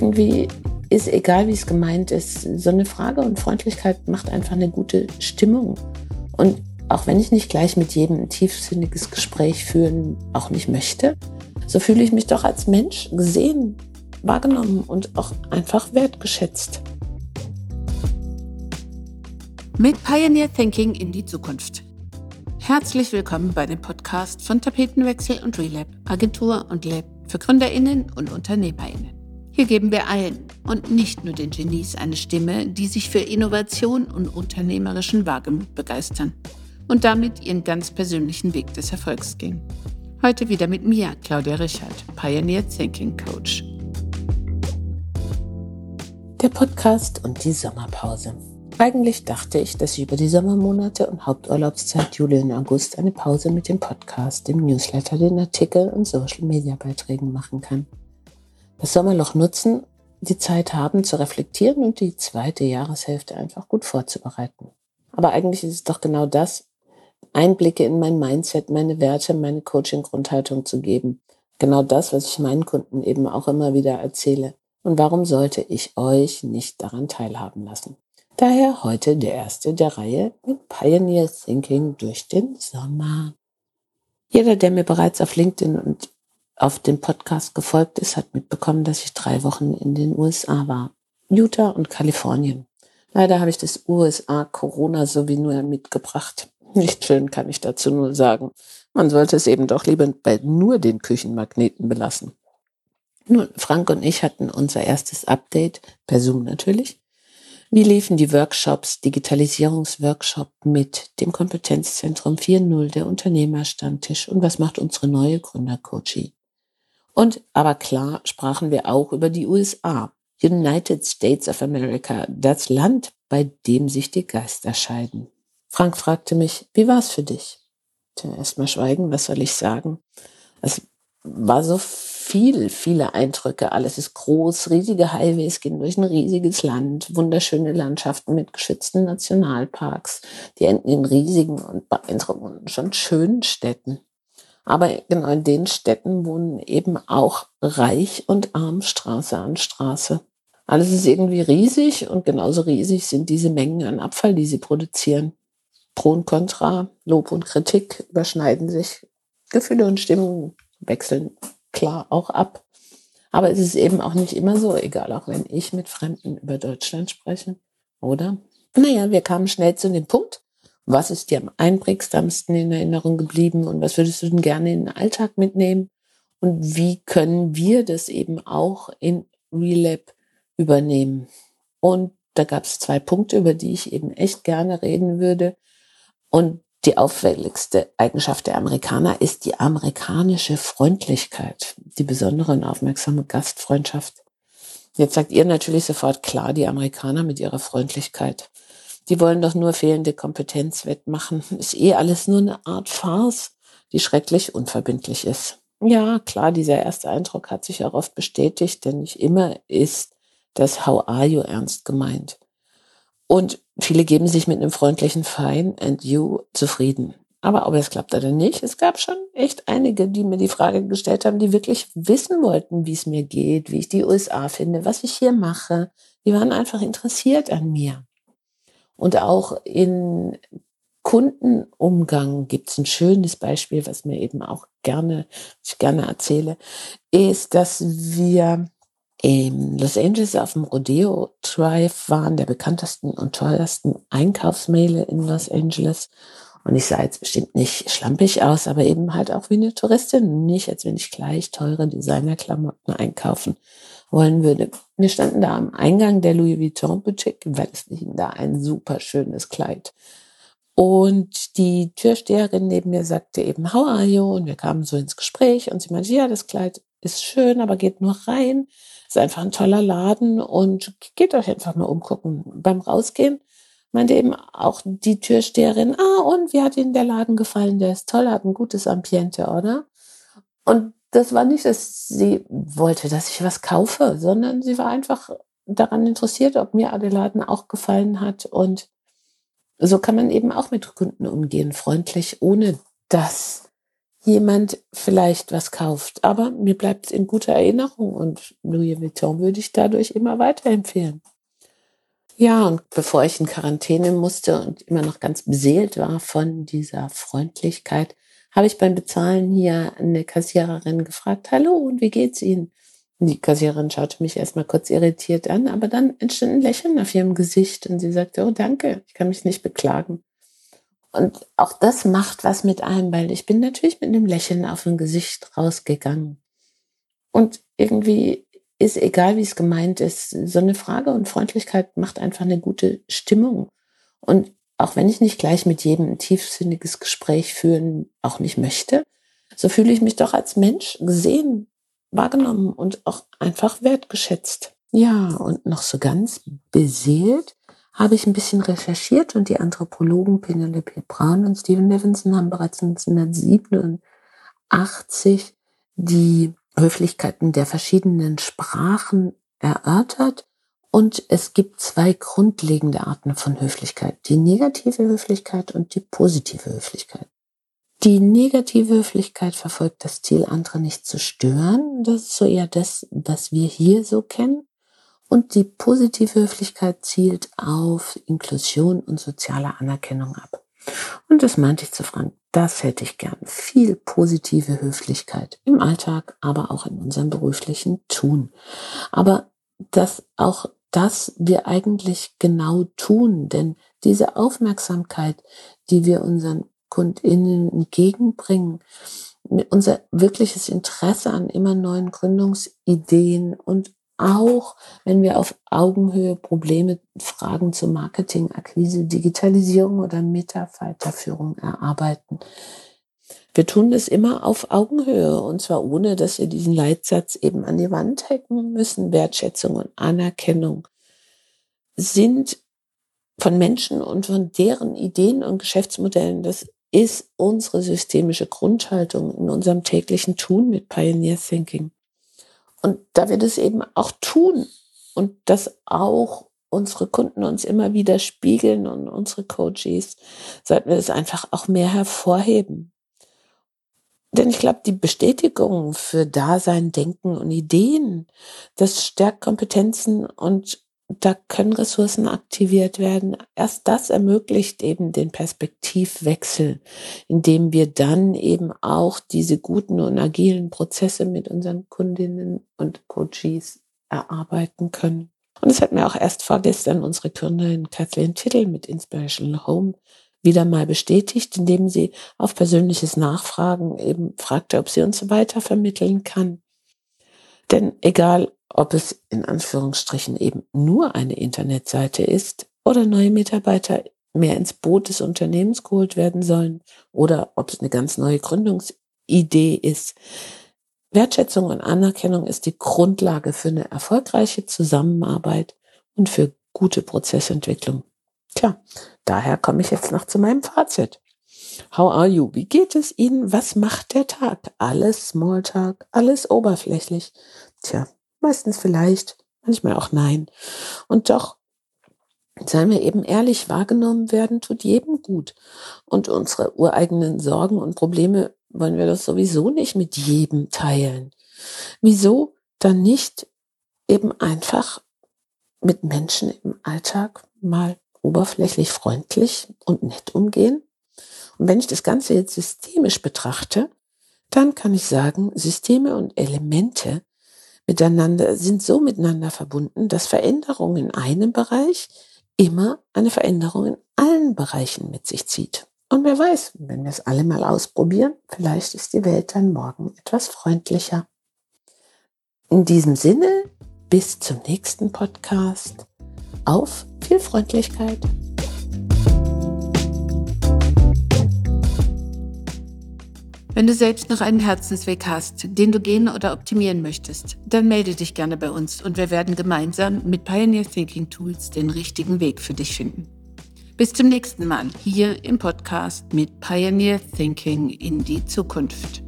irgendwie ist egal, wie es gemeint ist. So eine Frage und Freundlichkeit macht einfach eine gute Stimmung. Und auch wenn ich nicht gleich mit jedem ein tiefsinniges Gespräch führen, auch nicht möchte, so fühle ich mich doch als Mensch gesehen, wahrgenommen und auch einfach wertgeschätzt. Mit Pioneer Thinking in die Zukunft. Herzlich willkommen bei dem Podcast von Tapetenwechsel und Relab, Agentur und Lab für GründerInnen und UnternehmerInnen. Hier geben wir allen und nicht nur den Genies eine Stimme, die sich für Innovation und unternehmerischen Wagemut begeistern und damit ihren ganz persönlichen Weg des Erfolgs gehen. Heute wieder mit mir, Claudia Richard, Pioneer Thinking Coach. Der Podcast und die Sommerpause. Eigentlich dachte ich, dass ich über die Sommermonate und Haupturlaubszeit Juli und August eine Pause mit dem Podcast, dem Newsletter, den Artikeln und Social-Media-Beiträgen machen kann das Sommerloch nutzen, die Zeit haben zu reflektieren und die zweite Jahreshälfte einfach gut vorzubereiten. Aber eigentlich ist es doch genau das, Einblicke in mein Mindset, meine Werte, meine Coaching-Grundhaltung zu geben. Genau das, was ich meinen Kunden eben auch immer wieder erzähle. Und warum sollte ich euch nicht daran teilhaben lassen? Daher heute der erste der Reihe mit Pioneer Thinking durch den Sommer. Jeder, der mir bereits auf LinkedIn und auf den Podcast gefolgt ist, hat mitbekommen, dass ich drei Wochen in den USA war. Utah und Kalifornien. Leider habe ich das USA Corona so wie nur mitgebracht. Nicht schön kann ich dazu nur sagen. Man sollte es eben doch lieber bei nur den Küchenmagneten belassen. Nun, Frank und ich hatten unser erstes Update, per Zoom natürlich. Wie liefen die Workshops, Digitalisierungsworkshop mit dem Kompetenzzentrum 4.0, der Unternehmerstammtisch und was macht unsere neue Gründercoachie? Und aber klar sprachen wir auch über die USA, United States of America, das Land, bei dem sich die Geister scheiden. Frank fragte mich, wie war's für dich? Erstmal schweigen, was soll ich sagen? Es war so viel, viele Eindrücke. Alles ist groß, riesige Highways gehen durch ein riesiges Land, wunderschöne Landschaften mit geschützten Nationalparks, die enden in riesigen und beeindruckenden, schon schönen Städten. Aber genau in den Städten wohnen eben auch reich und arm Straße an Straße. Alles ist irgendwie riesig und genauso riesig sind diese Mengen an Abfall, die sie produzieren. Pro und Contra, Lob und Kritik überschneiden sich. Gefühle und Stimmungen wechseln klar auch ab. Aber es ist eben auch nicht immer so, egal auch wenn ich mit Fremden über Deutschland spreche, oder? Naja, wir kamen schnell zu dem Punkt, was ist dir am einprägsamsten in Erinnerung geblieben und was würdest du denn gerne in den Alltag mitnehmen? Und wie können wir das eben auch in Relab übernehmen? Und da gab es zwei Punkte, über die ich eben echt gerne reden würde. Und die auffälligste Eigenschaft der Amerikaner ist die amerikanische Freundlichkeit, die besondere und aufmerksame Gastfreundschaft. Jetzt sagt ihr natürlich sofort klar, die Amerikaner mit ihrer Freundlichkeit. Die wollen doch nur fehlende Kompetenz wettmachen. Ist eh alles nur eine Art Farce, die schrecklich unverbindlich ist. Ja, klar, dieser erste Eindruck hat sich auch oft bestätigt, denn nicht immer ist das How are you ernst gemeint. Und viele geben sich mit einem freundlichen Fine and you zufrieden. Aber ob es klappt oder nicht, es gab schon echt einige, die mir die Frage gestellt haben, die wirklich wissen wollten, wie es mir geht, wie ich die USA finde, was ich hier mache. Die waren einfach interessiert an mir. Und auch in Kundenumgang gibt es ein schönes Beispiel, was mir eben auch gerne, ich gerne erzähle, ist, dass wir in Los Angeles auf dem Rodeo Drive waren, der bekanntesten und teuersten Einkaufsmeile in Los Angeles. Und ich sah jetzt bestimmt nicht schlampig aus, aber eben halt auch wie eine Touristin, nicht als wenn ich gleich teure Designerklamotten einkaufen wollen würde. Wir standen da am Eingang der Louis Vuitton Boutique, weil es hing da ein super schönes Kleid. Und die Türsteherin neben mir sagte eben, how are you? Und wir kamen so ins Gespräch und sie meinte, ja, das Kleid ist schön, aber geht nur rein. Ist einfach ein toller Laden und geht euch einfach mal umgucken. Beim Rausgehen meinte eben auch die Türsteherin, ah, und wie hat Ihnen der Laden gefallen? Der ist toll, hat ein gutes Ambiente, oder? Und das war nicht, dass sie wollte, dass ich was kaufe, sondern sie war einfach daran interessiert, ob mir Adeladen auch gefallen hat. Und so kann man eben auch mit Kunden umgehen, freundlich, ohne dass jemand vielleicht was kauft. Aber mir bleibt es in guter Erinnerung und Louis Vuitton würde ich dadurch immer weiterempfehlen. Ja, und bevor ich in Quarantäne musste und immer noch ganz beseelt war von dieser Freundlichkeit, habe ich beim Bezahlen hier eine Kassiererin gefragt, hallo, und wie geht's Ihnen? Die Kassiererin schaute mich erstmal kurz irritiert an, aber dann entstand ein Lächeln auf ihrem Gesicht und sie sagte, oh danke, ich kann mich nicht beklagen. Und auch das macht was mit einem, weil ich bin natürlich mit einem Lächeln auf dem Gesicht rausgegangen. Und irgendwie ist egal, wie es gemeint ist, so eine Frage und Freundlichkeit macht einfach eine gute Stimmung. Und auch wenn ich nicht gleich mit jedem ein tiefsinniges Gespräch führen, auch nicht möchte, so fühle ich mich doch als Mensch gesehen wahrgenommen und auch einfach wertgeschätzt. Ja, und noch so ganz beseelt habe ich ein bisschen recherchiert und die Anthropologen Penelope Brown und Stephen Levinson haben bereits 1987 die Höflichkeiten der verschiedenen Sprachen erörtert und es gibt zwei grundlegende Arten von Höflichkeit. Die negative Höflichkeit und die positive Höflichkeit. Die negative Höflichkeit verfolgt das Ziel, andere nicht zu stören. Das ist so eher das, was wir hier so kennen. Und die positive Höflichkeit zielt auf Inklusion und soziale Anerkennung ab. Und das meinte ich zu Frank. Das hätte ich gern. Viel positive Höflichkeit im Alltag, aber auch in unserem beruflichen Tun. Aber dass auch das wir eigentlich genau tun, denn diese Aufmerksamkeit, die wir unseren KundInnen entgegenbringen. Unser wirkliches Interesse an immer neuen Gründungsideen und auch wenn wir auf Augenhöhe Probleme, Fragen zu Marketing, Akquise, Digitalisierung oder Mitarbeiterführung erarbeiten. Wir tun das immer auf Augenhöhe und zwar ohne, dass wir diesen Leitsatz eben an die Wand hängen müssen. Wertschätzung und Anerkennung sind von Menschen und von deren Ideen und Geschäftsmodellen das ist unsere systemische Grundhaltung in unserem täglichen Tun mit Pioneer Thinking. Und da wir das eben auch tun und das auch unsere Kunden uns immer wieder spiegeln und unsere Coaches, sollten wir das einfach auch mehr hervorheben. Denn ich glaube, die Bestätigung für Dasein, Denken und Ideen, das stärkt Kompetenzen und da können Ressourcen aktiviert werden. Erst das ermöglicht eben den Perspektivwechsel, indem wir dann eben auch diese guten und agilen Prozesse mit unseren Kundinnen und Coaches erarbeiten können. Und es hat mir auch erst vorgestern unsere Kundin Kathleen Tittel mit Inspirational Home wieder mal bestätigt, indem sie auf persönliches Nachfragen eben fragte, ob sie uns weiter vermitteln kann. Denn egal, ob es in Anführungsstrichen eben nur eine Internetseite ist oder neue Mitarbeiter mehr ins Boot des Unternehmens geholt werden sollen oder ob es eine ganz neue Gründungsidee ist. Wertschätzung und Anerkennung ist die Grundlage für eine erfolgreiche Zusammenarbeit und für gute Prozessentwicklung. Tja, daher komme ich jetzt noch zu meinem Fazit. How are you? Wie geht es Ihnen? Was macht der Tag? Alles Smalltalk, alles oberflächlich. Tja, Meistens vielleicht, manchmal auch nein. Und doch, seien wir eben ehrlich, wahrgenommen werden tut jedem gut. Und unsere ureigenen Sorgen und Probleme wollen wir das sowieso nicht mit jedem teilen. Wieso dann nicht eben einfach mit Menschen im Alltag mal oberflächlich freundlich und nett umgehen? Und wenn ich das Ganze jetzt systemisch betrachte, dann kann ich sagen, Systeme und Elemente miteinander, sind so miteinander verbunden, dass Veränderung in einem Bereich immer eine Veränderung in allen Bereichen mit sich zieht. Und wer weiß, wenn wir es alle mal ausprobieren, vielleicht ist die Welt dann morgen etwas freundlicher. In diesem Sinne, bis zum nächsten Podcast. Auf viel Freundlichkeit. Wenn du selbst noch einen Herzensweg hast, den du gehen oder optimieren möchtest, dann melde dich gerne bei uns und wir werden gemeinsam mit Pioneer Thinking Tools den richtigen Weg für dich finden. Bis zum nächsten Mal hier im Podcast mit Pioneer Thinking in die Zukunft.